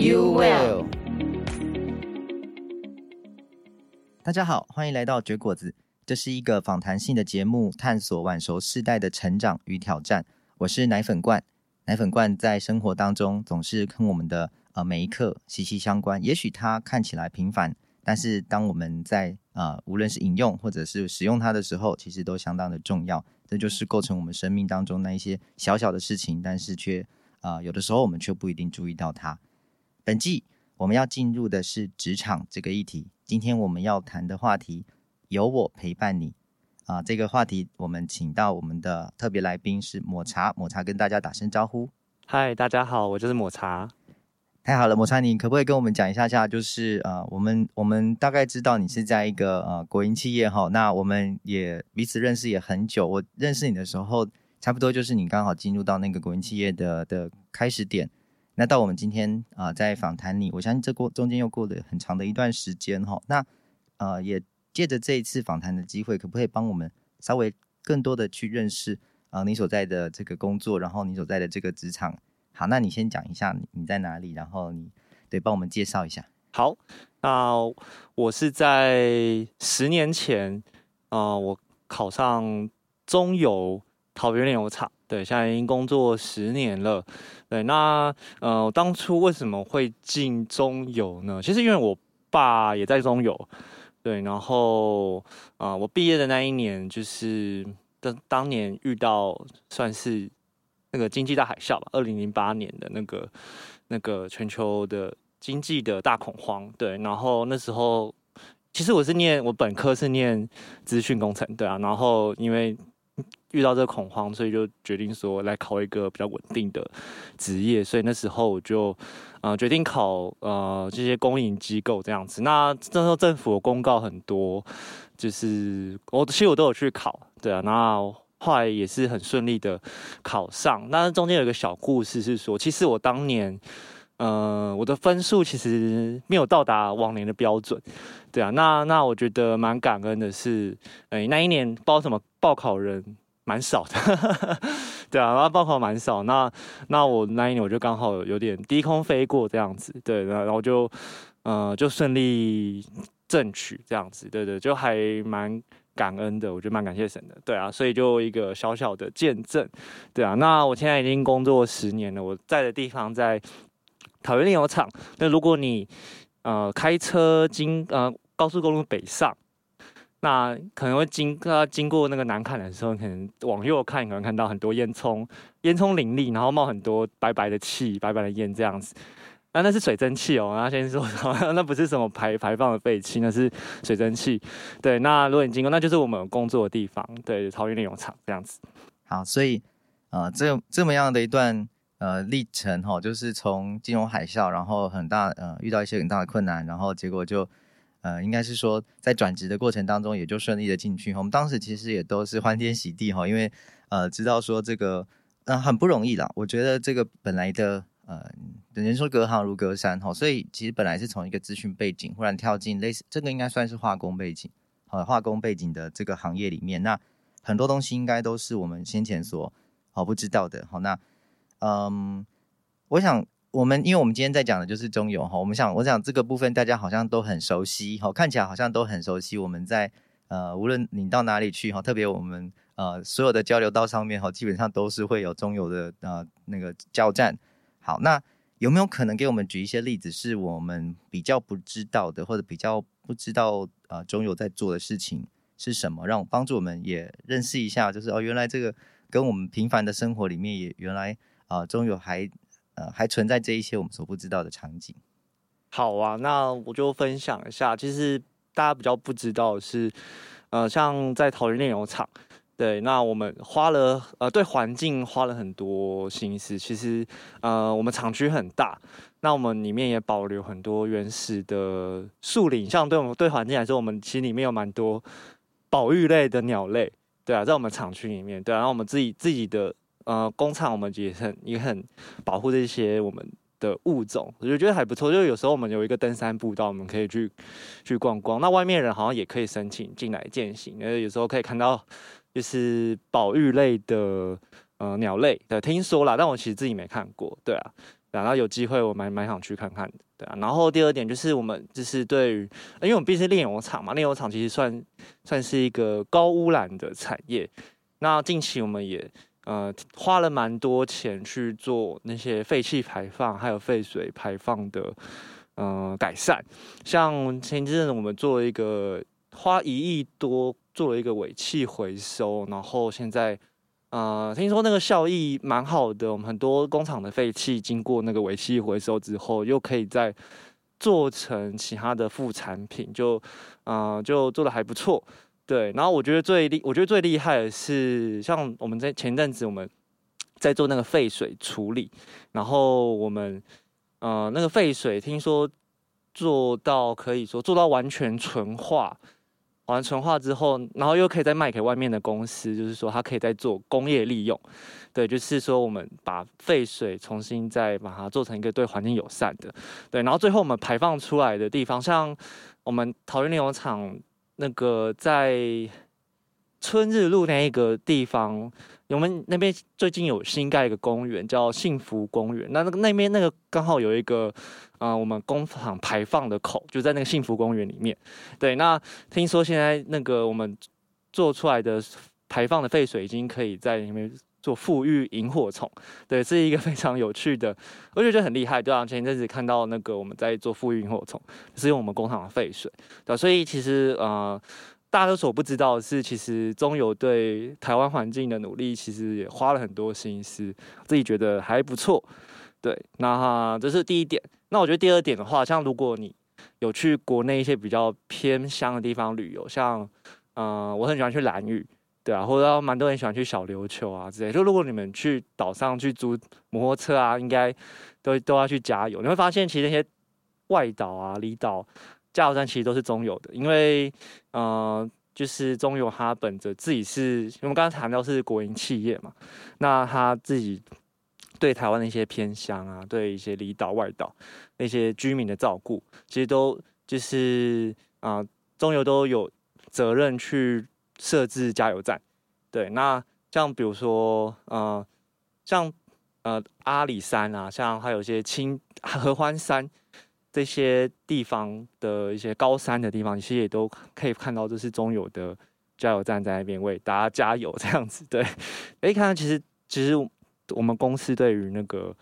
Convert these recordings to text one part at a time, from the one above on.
you will 大家好，欢迎来到绝果子。这是一个访谈性的节目，探索晚熟世代的成长与挑战。我是奶粉罐，奶粉罐在生活当中总是跟我们的呃每一刻息息相关。也许它看起来平凡，但是当我们在呃无论是饮用或者是使用它的时候，其实都相当的重要。这就是构成我们生命当中那一些小小的事情，但是却啊、呃，有的时候我们却不一定注意到它。本季我们要进入的是职场这个议题。今天我们要谈的话题，有我陪伴你啊、呃。这个话题我们请到我们的特别来宾是抹茶，抹茶跟大家打声招呼。嗨，大家好，我就是抹茶。太好了，抹茶，你可不可以跟我们讲一下下？就是呃，我们我们大概知道你是在一个呃国营企业哈，那我们也彼此认识也很久。我认识你的时候，差不多就是你刚好进入到那个国营企业的的开始点。那到我们今天啊、在访谈你，我相信这过中间又过了很长的一段时间哈。那呃，也借着这一次访谈的机会，可不可以帮我们稍微更多的去认识啊、你所在的这个工作，然后你所在的这个职场？好，那你先讲一下你你在哪里，然后你对帮我们介绍一下。好，那我是在十年前啊、我考上中油桃园炼油厂，对，现在已经工作十年了。对，那呃，当初为什么会进中油呢？其实因为我爸也在中油，对，然后啊、我毕业的那一年就是当当年遇到算是。那个经济大海啸吧，二零零八年的那个那个全球的经济的大恐慌，对，然后那时候其实我是念我本科是念资讯工程，对啊，然后因为遇到这个恐慌，所以就决定说来考一个比较稳定的职业，所以那时候我就呃决定考呃这些公营机构这样子。那那时候政府的公告很多，就是我其实我都有去考，对啊，那。后来也是很顺利的考上，那中间有一个小故事是说，其实我当年，呃，我的分数其实没有到达往年的标准，对啊，那那我觉得蛮感恩的是，哎、那一年不知道什么报考人蛮少的，对啊，然后报考蛮少，那那我那一年我就刚好有点低空飞过这样子，对，然后就，呃，就顺利正取这样子，对对，就还蛮。感恩的，我觉得蛮感谢神的，对啊，所以就一个小小的见证，对啊。那我现在已经工作十年了，我在的地方在桃园炼油厂。那如果你呃开车经呃高速公路北上，那可能会经呃经过那个南崁的时候，可能往右看，可能看到很多烟囱，烟囱林立，然后冒很多白白的气，白白的烟这样子。那那是水蒸气哦，那先说，那不是什么排排放的废气，那是水蒸气。对，那如果你经过，那就是我们工作的地方，对，桃园炼油厂这样子。好，所以呃，这这么样的一段呃历程哈、哦，就是从金融海啸，然后很大呃遇到一些很大的困难，然后结果就呃应该是说在转职的过程当中也就顺利的进去。我们当时其实也都是欢天喜地哈，因为呃知道说这个嗯、很不容易啦。我觉得这个本来的。呃，人说隔行如隔山哈，所以其实本来是从一个资讯背景，忽然跳进类似这个应该算是化工背景，呃，化工背景的这个行业里面，那很多东西应该都是我们先前所好不知道的。好，那嗯，我想我们因为我们今天在讲的就是中油哈，我们想我想这个部分大家好像都很熟悉哈，看起来好像都很熟悉。我们在呃，无论你到哪里去哈，特别我们呃所有的交流道上面哈，基本上都是会有中油的呃那个加油站。好，那有没有可能给我们举一些例子，是我们比较不知道的，或者比较不知道呃中油在做的事情是什么，让我帮助我们也认识一下，就是哦，原来这个跟我们平凡的生活里面也原来啊、中油还呃还存在这一些我们所不知道的场景。好啊，那我就分享一下，其实大家比较不知道的是，呃，像在桃园炼油厂。对，那我们花了呃对环境花了很多心思。其实呃我们厂区很大，那我们里面也保留很多原始的树林，像对我们对环境来说，我们其实里面有蛮多保育类的鸟类。对啊，在我们厂区里面，对啊，然后我们自己自己的呃工厂，我们也很也很保护这些我们的物种，我就觉得还不错。就有时候我们有一个登山步道，我们可以去去逛逛。那外面人好像也可以申请进来健行，因为有时候可以看到就是保育类的呃鸟类的，听说啦，但我其实自己没看过。对啊，然后有机会我蛮蛮想去看看的。对啊，然后第二点就是我们就是对于，因为我们毕竟是炼油厂嘛，炼油厂其实算算是一个高污染的产业。那近期我们也。呃，花了蛮多钱去做那些废气排放，还有废水排放的呃改善。像前一阵子我们做了一个花一亿多做了一个尾气回收，然后现在呃听说那个效益蛮好的。我们很多工厂的废气经过那个尾气回收之后，又可以再做成其他的副产品，就呃就做的还不错。对，然后我觉得最厉，我觉得最厉害的是，像我们在前阵子我们在做那个废水处理，然后我们呃那个废水听说做到可以说做到完全纯化，完纯化之后，然后又可以再卖给外面的公司，就是说它可以再做工业利用。对，就是说我们把废水重新再把它做成一个对环境友善的。对，然后最后我们排放出来的地方，像我们桃园炼油厂。那个在春日路那一个地方，我们那边最近有新盖一个公园，叫幸福公园。那那个那边那个刚好有一个啊、我们工厂排放的口，就在那个幸福公园里面。对，那听说现在那个我们做出来的排放的废水，已经可以在里面做富裕萤火虫。对，是一个 非常有趣的，我觉得很厉害。对啊，前一阵子看到那个我们在做富裕萤火虫，是用我们工厂的废水。对，所以其实呃。大家都所不知道的是，其实中油对台湾环境的努力，其实也花了很多心思，自己觉得还不错。对，那这是第一点。那我觉得第二点的话，像如果你有去国内一些比较偏乡的地方旅游，像嗯、我很喜欢去兰屿，对啊，或者蛮多人喜欢去小琉球啊之类。就如果你们去岛上去租摩托车啊，应该都都要去加油。你会发现，其实那些外岛啊、离岛。加油站其实都是中油的，因为，呃，就是中油它本着自己是，我们刚才谈到是国营企业嘛，那他自己对台湾的一些偏乡啊，对一些离岛外岛那些居民的照顾，其实都就是啊、中油都有责任去设置加油站。对，那像比如说，呃，像呃阿里山啊，像还有一些青合欢山。这些地方的一些高山的地方，其实也都可以看到，这是中油的加油站在那边为大家加油这样子。对，可以看到其实其实我们公司对于那个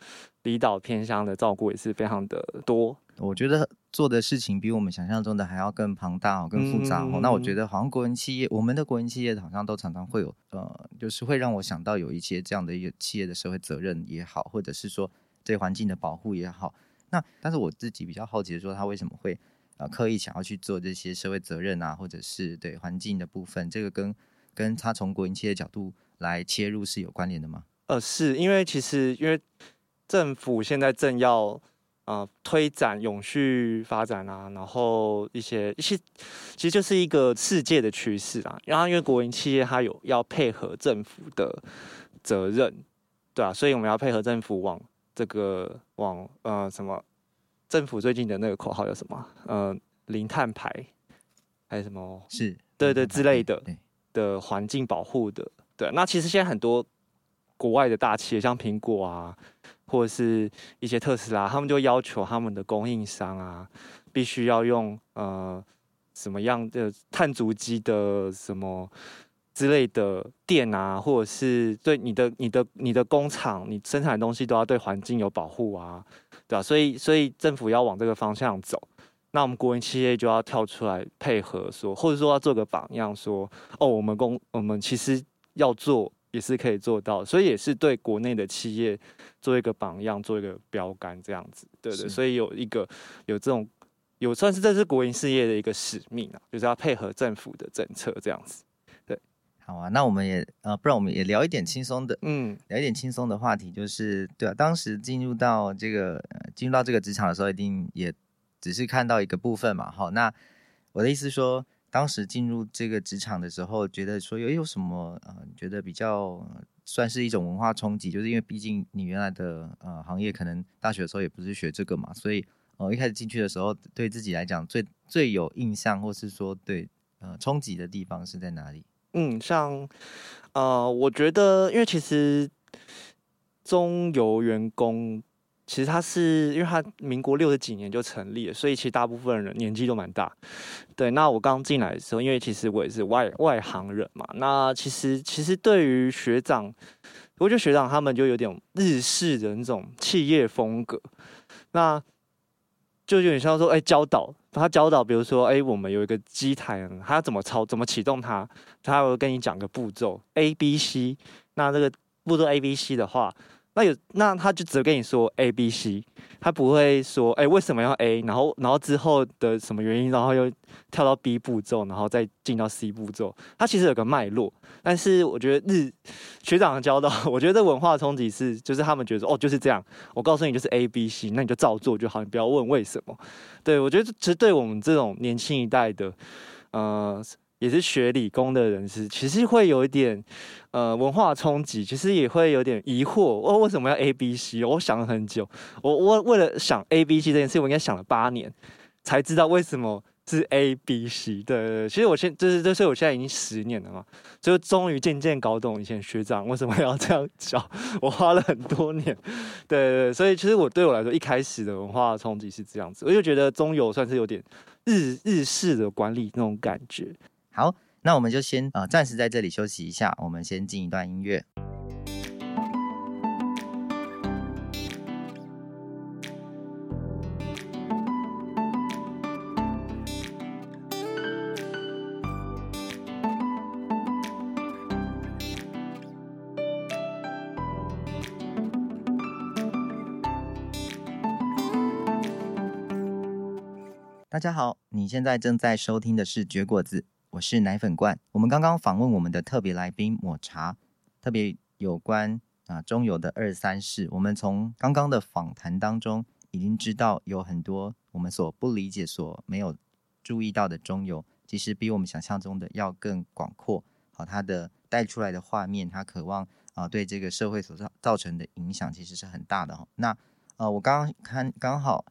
离岛偏乡的照顾也是非常的多。我觉得做的事情比我们想象中的还要更庞大哦，更复杂哦。嗯、那我觉得好像国营企业，我们的国营企业好像都常常会有呃，就是会让我想到有一些这样的一个企业的社会责任也好，或者是说对环境的保护也好。那但是我自己比较好奇的说，他为什么会呃刻意想要去做这些社会责任啊，或者是对环境的部分，这个跟跟他从国营企业的角度来切入是有关联的吗？呃，是因为其实因为政府现在正要呃推展永续发展啊，然后一些一些其实就是一个世界的趋势啊，然后因为国营企业它有要配合政府的责任，对啊，所以我们要配合政府往。这个往呃什么政府最近的那个口号叫什么？呃，零碳排还是什么？是对对之类的的环境保护的。对，那其实现在很多国外的大企业，像苹果啊，或者是一些特斯拉，他们就要求他们的供应商啊，必须要用呃什么样的碳足迹的什么。之类的电啊，或者是对你的、你的、你的工厂，你生产的东西都要对环境有保护啊，对吧？所以，所以政府要往这个方向走，那我们国营企业就要跳出来配合说，或者说要做个榜样，说哦，我们公我们其实要做也是可以做到，所以也是对国内的企业做一个榜样，做一个标杆这样子，对对。所以有一个有这种有算是这是国营事业的一个使命啊，就是要配合政府的政策这样子。对好啊，那我们也呃，不然我们也聊一点轻松的，嗯，聊一点轻松的话题，就是对啊，当时进入到这个呃进入到这个职场的时候，一定也只是看到一个部分嘛。好，那我的意思说，当时进入这个职场的时候，觉得说有有什么呃，觉得比较算是一种文化冲击，就是因为毕竟你原来的呃行业可能大学的时候也不是学这个嘛，所以呃一开始进去的时候，对自己来讲最最有印象，或是说对呃冲击的地方是在哪里？嗯，像呃，我觉得，因为其实中游员工。其实他是因为他民国六十几年就成立了，所以其实大部分人年纪都蛮大。对，那我刚进来的时候，因为其实我也是外外行人嘛，那其实其实对于学长，我觉得学长他们就有点日式的那种企业风格，那就有点像说，哎，教导他教导，比如说，哎，我们有一个机台，他要怎么操，怎么启动它，他会跟你讲个步骤 A B C，那这个步骤 A B C 的话。那有，那他就只跟你说 A B C，他不会说，哎、为什么要 A，然后，然后之后的什么原因，然后又跳到 B 步骤，然后再进到 C 步骤。他其实有个脉络，但是我觉得日学长的教导，我觉得文化冲击是，就是他们觉得，哦，就是这样，我告诉你就是 A B C，那你就照做就好，你不要问为什么。对，我觉得其实对我们这种年轻一代的，呃。也是学理工的人士，其实会有一点，呃，文化冲击，其实也会有点疑惑，我为什么要 A B C？我想了很久，我我为了想 A B C 这件事，我应该想了八年，才知道为什么是 A B C。对，对，对，其实我现就是就是我现在已经十年了嘛，就终于渐渐搞懂以前学长为什么要这样教，我花了很多年。对对对，所以其实我对我来说，一开始的文化冲击是这样子，我就觉得中油算是有点日日式的管理那种感觉。好，那我们就先呃暂时在这里休息一下，我们先进一段音乐。大家好，你现在正在收听的是绝果子。我是奶粉罐。我们刚刚访问我们的特别来宾抹茶，特别有关啊中油的二三事。我们从刚刚的访谈当中已经知道，有很多我们所不理解、所没有注意到的中油，其实比我们想象中的要更广阔。好，它的带出来的画面，它渴望啊对这个社会所造造成的影响，其实是很大的哈。那呃，我刚刚看刚好，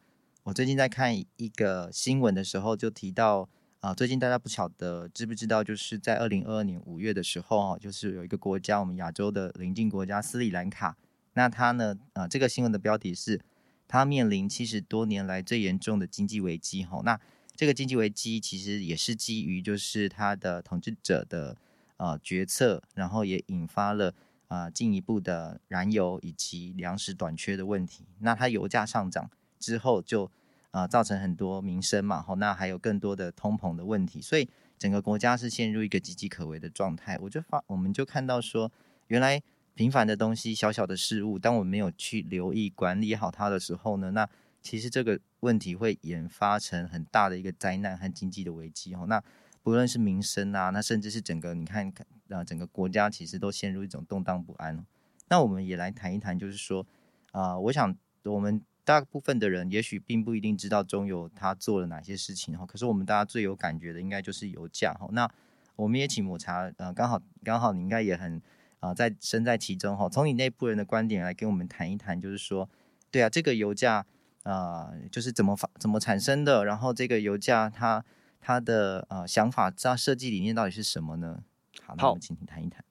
我最近在看一个新闻的时候，就提到。啊，最近大家不晓得知不知道，就是在二零二二年五月的时候啊，就是有一个国家，我们亚洲的邻近国家斯里兰卡，那它呢，啊，这个新闻的标题是它面临七十多年来最严重的经济危机。哈，那这个经济危机其实也是基于就是它的统治者的呃决策，然后也引发了啊进一步的燃油以及粮食短缺的问题。那它油价上涨之后就。啊、造成很多民生嘛，吼，那还有更多的通膨的问题，所以整个国家是陷入一个岌岌可危的状态。我就发，我们就看到说，原来平凡的东西、小小的事物，当我没有去留意管理好它的时候呢，那其实这个问题会演发成很大的一个灾难和经济的危机。吼，那不论是民生啊，那甚至是整个你看，啊，整个国家其实都陷入一种动荡不安。那我们也来谈一谈，就是说，啊、我想我们。大部分的人也许并不一定知道中油他做了哪些事情哈，可是我们大家最有感觉的应该就是油价哈。那我们也请抹茶，呃，刚好刚好你应该也很啊、呃、在身在其中哈，从你内部人的观点来跟我们谈一谈，就是说，对啊，这个油价啊、呃、就是怎么发怎么产生的，然后这个油价它它的呃想法、它设计理念到底是什么呢？好，那我们请你谈一谈。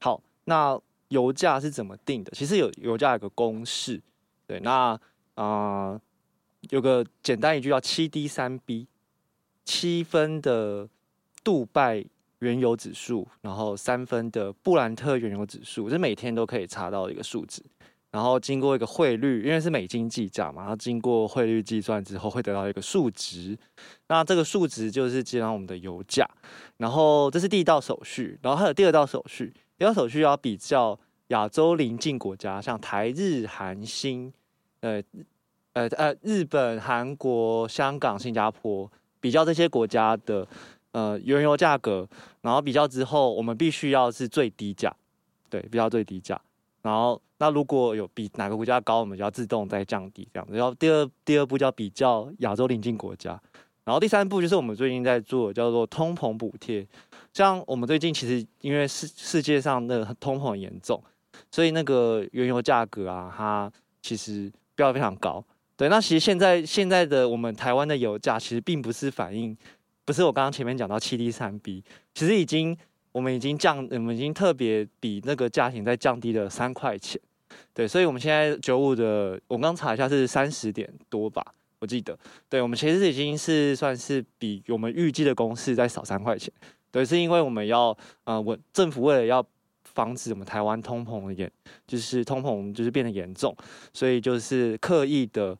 好，那油价是怎么定的？其实有油价有个公式，对，那。啊、有个简单一句叫七 D 三 B，七分的杜拜原油指数，然后三分的布兰特原油指数，这每天都可以查到一个数值。然后经过一个汇率，因为是美金计价嘛，然后经过汇率计算之后，会得到一个数值。那这个数值就是计算我们的油价。然后这是第一道手续，然后还有第二道手续。第二道手续要比较亚洲邻近国家，像台日韩新。呃，呃呃，日本、韩国、香港、新加坡，比较这些国家的呃原油价格，然后比较之后，我们必须要是最低价，对，比较最低价。然后那如果有比哪个国家高，我们就要自动再降低这样子。然后第二第二步叫比较亚洲邻近国家，然后第三步就是我们最近在做叫做通膨补贴。像我们最近其实因为世世界上的通膨很严重，所以那个原油价格啊，它其实标得非常高。对，那其实现在现在的我们台湾的油价其实并不是反映，不是我刚刚前面讲到七 D 三 B，其实已经我们已经降，我们已经特别比那个价钱再降低了三块钱。对，所以我们现在九五的，我刚查一下是三十点多吧，我记得。对，我们其实已经是算是比我们预计的公式再少三块钱。对，是因为我们要呃，我政府为了要防止我们台湾通膨的严，就是通膨就是变得严重，所以就是刻意的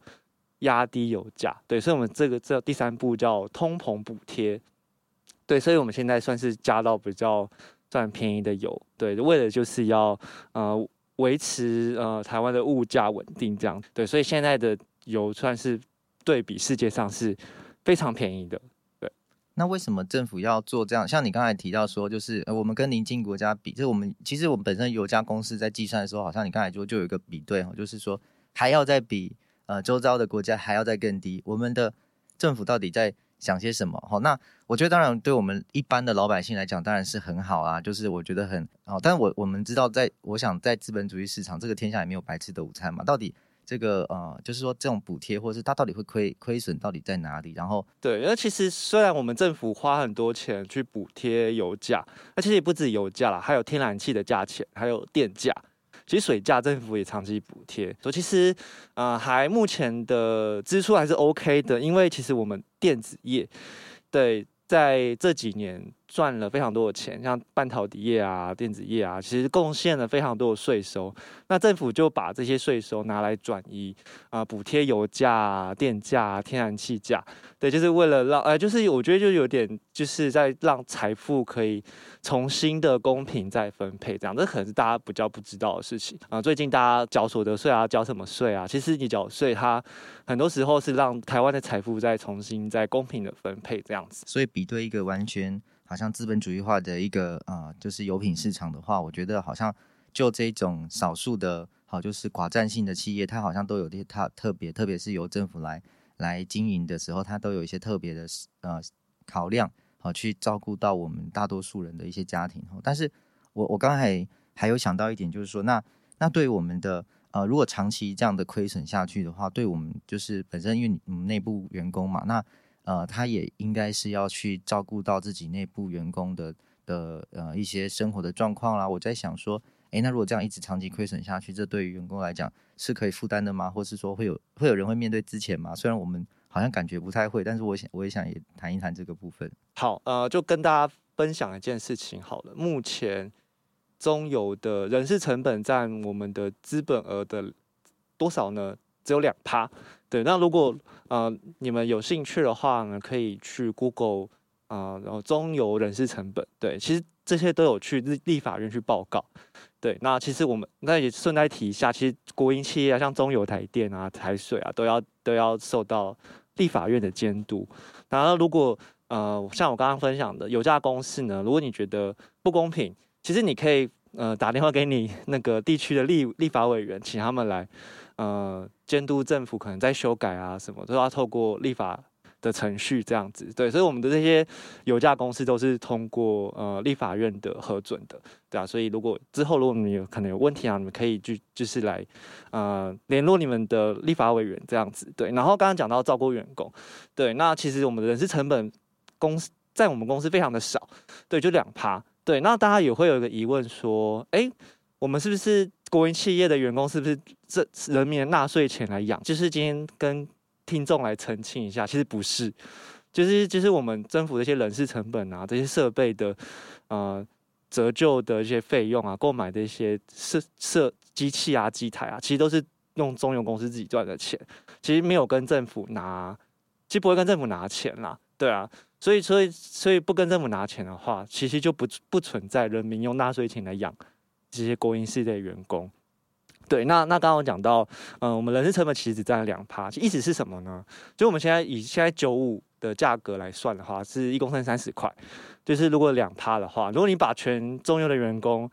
压低油价。对，所以我们这个这第三步叫通膨补贴。对，所以我们现在算是加到比较算便宜的油。对，为了就是要呃维持呃台湾的物价稳定这样。对，所以现在的油算是对比世界上是非常便宜的。那为什么政府要做这样？像你刚才提到说，就是呃，我们跟邻近国家比，就是我们其实我们本身有家公司在计算的时候，好像你刚才说就有一个比对哈，就是说还要再比呃周遭的国家还要再更低。我们的政府到底在想些什么？哈，那我觉得当然对我们一般的老百姓来讲，当然是很好啊，就是我觉得很好。但我我们知道在，在我想在资本主义市场，这个天下也没有白吃的午餐嘛，到底。这个呃，就是说这种补贴，或者是它到底会亏亏损到底在哪里？然后对，因为其实虽然我们政府花很多钱去补贴油价，那其实也不止油价啦，还有天然气的价钱，还有电价，其实水价政府也长期补贴。所以其实呃，还目前的支出还是 OK 的，因为其实我们电子业对在这几年。赚了非常多的钱，像半导体业啊、电子业啊，其实贡献了非常多的税收。那政府就把这些税收拿来转移啊，补贴油价、电价、天然气价。对，就是为了让，呃，就是我觉得就有点，就是在让财富可以重新的公平再分配，这样。这可能是大家比较不知道的事情啊。最近大家缴所得税啊，缴什么税啊？其实你缴税，它很多时候是让台湾的财富再重新再公平的分配，这样子。所以比对一个完全。好像资本主义化的一个啊、呃，就是油品市场的话，我觉得好像就这种少数的，好就是寡占性的企业，它好像都有些它特别，特别是由政府来来经营的时候，它都有一些特别的呃考量，好去照顾到我们大多数人的一些家庭。但是我我刚才还，有想到一点，就是说，那那对我们的呃，如果长期这样的亏损下去的话，对我们就是本身因为你们内部员工嘛，那。呃，他也应该是要去照顾到自己内部员工的的呃一些生活的状况啦。我在想说，诶，那如果这样一直长期亏损下去，这对于员工来讲是可以负担的吗？或是说会有会有人会面对之前吗？虽然我们好像感觉不太会，但是我想我也想也谈一谈这个部分。好，呃，就跟大家分享一件事情好了。目前中油的人事成本占我们的资本额的多少呢？只有两趴。对，那如果呃你们有兴趣的话呢，可以去 Google 啊、呃，然后中油人事成本，对，其实这些都有去立立法院去报告。对，那其实我们那也顺带提一下，其实国营企业啊，像中油、台电啊、台水啊，都要都要受到立法院的监督。然后如果呃像我刚刚分享的油价公式呢，如果你觉得不公平，其实你可以呃打电话给你那个地区的立立法委员，请他们来。呃，监督政府可能在修改啊，什么都要透过立法的程序这样子，对，所以我们的这些油价公司都是通过呃立法院的核准的，对啊，所以如果之后如果你们有可能有问题啊，你们可以就就是来呃联络你们的立法委员这样子，对，然后刚刚讲到照顾员工，对，那其实我们的人事成本公司在我们公司非常的少，对，就两趴，对，那大家也会有一个疑问说，哎。我们是不是国营企业的员工？是不是这人民的纳税钱来养？就是今天跟听众来澄清一下，其实不是，就是就是我们政府这些人事成本啊，这些设备的呃折旧的一些费用啊，购买的一些设设机器啊、机台啊，其实都是用中油公司自己赚的钱，其实没有跟政府拿，其实不会跟政府拿钱啦，对啊，所以所以所以不跟政府拿钱的话，其实就不不存在人民用纳税钱来养。这些国营事业的员工，对，那那刚刚我讲到，嗯、我们人事成本其实只占了两趴，意思是什么呢？就我们现在以现在九五的价格来算的话，是一公升三十块。就是如果两趴的话，如果你把全中油的员工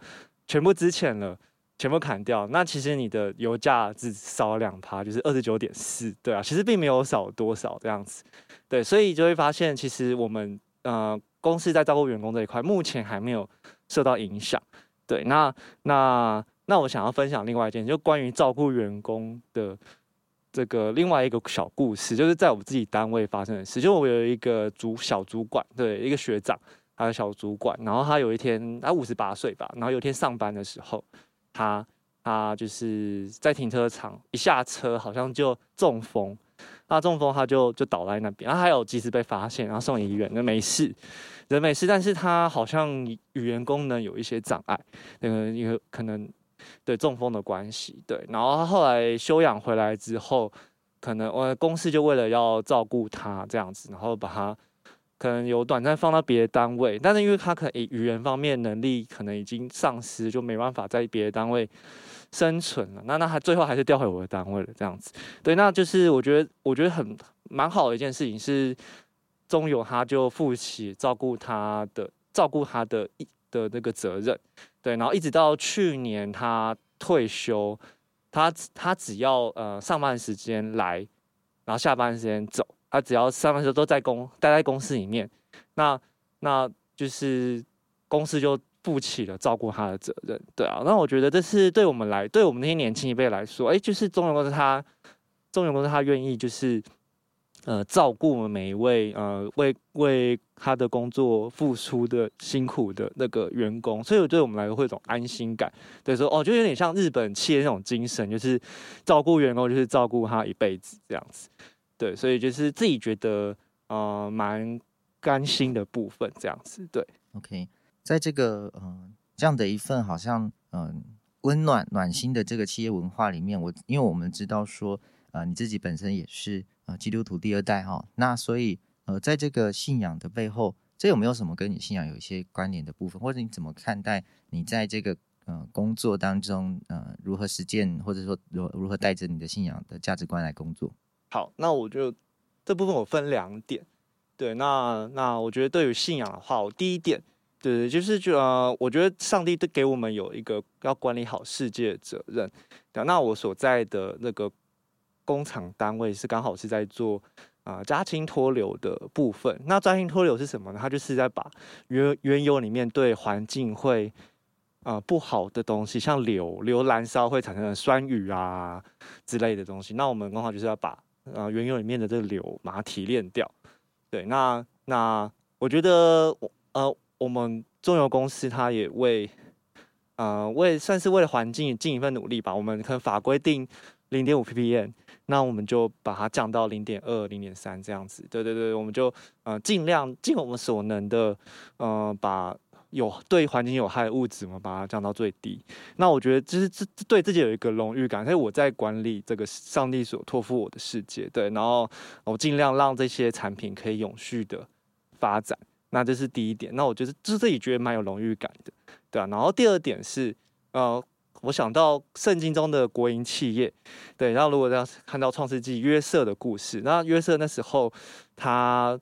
全部资遣了，全部砍掉，那其实你的油价只少了两趴，就是二十九点四，对啊，其实并没有少多少这样子。对，所以就会发现，其实我们呃公司在照顾员工这一块，目前还没有受到影响。对，那那那我想要分享另外一件，就关于照顾员工的。这个另外一个小故事，就是在我们自己单位发生的事。就我有一个主小主管，对，一个学长，他的小主管。然后他有一天，他五十八岁吧。然后有一天上班的时候，他他就是在停车场一下车，好像就中风。他中风，他就就倒在那边。然后还有及时被发现，然后送医院，那没事，人没事。但是他好像语言功能有一些障碍，那个有可能。对中风的关系，对，然后他后来休养回来之后，可能我公司就为了要照顾他这样子，然后把他可能有短暂放到别的单位，但是因为他可能语言方面能力可能已经丧失，就没办法在别的单位生存了。那那他最后还是调回我的单位了，这样子。对，那就是我觉得我觉得很蛮好的一件事情是，中油他就负起照顾他的照顾他的一的那个责任。对，然后一直到去年他退休，他他只要呃上班时间来，然后下班时间走，他只要上班时候都在公待在公司里面，那那就是公司就负起了照顾他的责任。对啊，那我觉得这是对我们来，对我们那些年轻一辈来说，哎，就是中油公司他中油公司他愿意就是。呃，照顾每一位呃为为他的工作付出的辛苦的那个员工，所以对我们来说会有一种安心感。对，说哦，就有点像日本企业那种精神，就是照顾员工就是照顾他一辈子这样子。对，所以就是自己觉得呃蛮甘心的部分这样子。对，OK，在这个嗯、这样的一份好像嗯温、暖暖心的这个企业文化里面，我因为我们知道说呃你自己本身也是呃。基督徒第二代哈，那所以呃，在这个信仰的背后，这有没有什么跟你信仰有一些关联的部分，或者你怎么看待你在这个呃工作当中呃如何实践，或者说如如何带着你的信仰的价值观来工作？好，那我就这部分我分两点，对，那那我觉得对于信仰的话，我第一点，对，就是就呃，我觉得上帝都给我们有一个要管理好世界的责任，对，那我所在的那个。工厂单位是刚好是在做啊、呃、家氢脱硫的部分。那家氢脱硫是什么呢？它就是在把原原油里面对环境会啊、不好的东西，像硫硫燃烧会产生的酸雨啊之类的东西。那我们刚好就是要把啊、原油里面的这个硫把它提炼掉。对，那那我觉得我呃我们中油公司它也为、呃、为算是为了环境尽一份努力吧。我们可能法规定零点五 ppm。那我们就把它降到零点二、零点三这样子。对对对，我们就呃尽量尽我们所能的，呃把有对环境有害的物质，我们把它降到最低。那我觉得就是这对自己有一个荣誉感，所以我在管理这个上帝所托付我的世界。对，然后我尽量让这些产品可以永续的发展。那这是第一点。那我觉得就是自己觉得蛮有荣誉感的，对啊。然后第二点是呃。我想到圣经中的国营企业，对，然后如果要看到创世纪约瑟的故事，那约瑟那时候他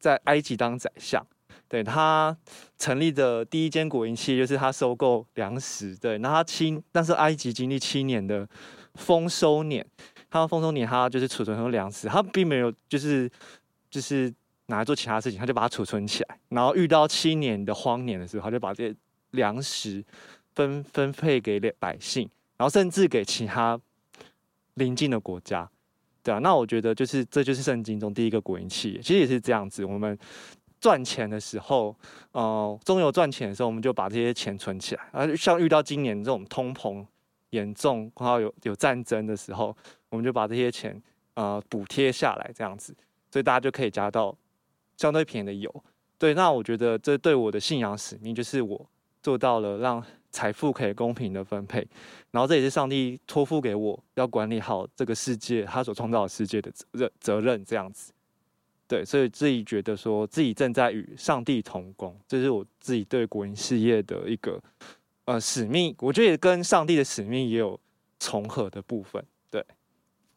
在埃及当宰相，对，他成立的第一间国营企业就是他收购粮食，对，那他七，但是埃及经历七年的丰收年，他丰收年他就是储存很多粮食，他并没有就是就是拿来做其他事情，他就把它储存起来，然后遇到七年的荒年的时候，他就把这些粮食。分分配给百姓，然后甚至给其他邻近的国家，对啊，那我觉得就是这就是圣经中第一个国营企业，其实也是这样子。我们赚钱的时候，呃，中油赚钱的时候，我们就把这些钱存起来。而像遇到今年这种通膨严重，然后有有战争的时候，我们就把这些钱呃补贴下来，这样子，所以大家就可以加到相对便宜的油。对，那我觉得这对我的信仰使命就是我做到了让。财富可以公平的分配，然后这也是上帝托付给我要管理好这个世界，他所创造的世界的责任责任这样子。对，所以自己觉得说自己正在与上帝同工，这是我自己对国营事业的一个呃使命。我觉得也跟上帝的使命也有重合的部分。对，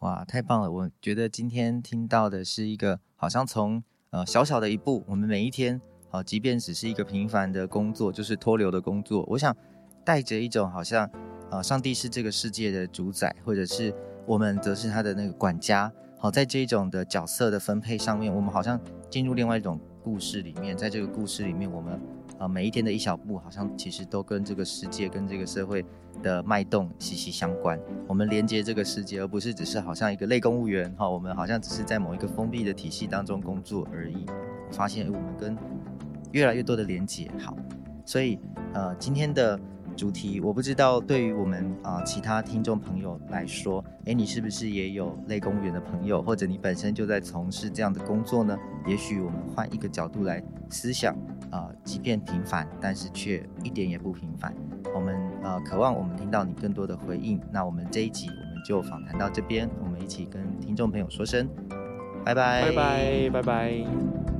哇，太棒了！我觉得今天听到的是一个好像从呃小小的一步，我们每一天，好、即便只是一个平凡的工作，就是脱流的工作，我想带着一种好像，呃，上帝是这个世界的主宰，或者是我们则是他的那个管家。好，在这一种的角色的分配上面，我们好像进入另外一种故事里面，在这个故事里面，我们啊、呃、每一天的一小步，好像其实都跟这个世界、跟这个社会的脉动息息相关。我们连接这个世界，而不是只是好像一个类公务员哈，我们好像只是在某一个封闭的体系当中工作而已。发现我们跟越来越多的连接，好，所以呃今天的。主题我不知道，对于我们啊、其他听众朋友来说，诶，你是不是也有类公务员的朋友，或者你本身就在从事这样的工作呢？也许我们换一个角度来思想，啊、即便平凡，但是却一点也不平凡。我们呃渴望我们听到你更多的回应。那我们这一集我们就访谈到这边，我们一起跟听众朋友说声拜拜，拜拜，拜拜。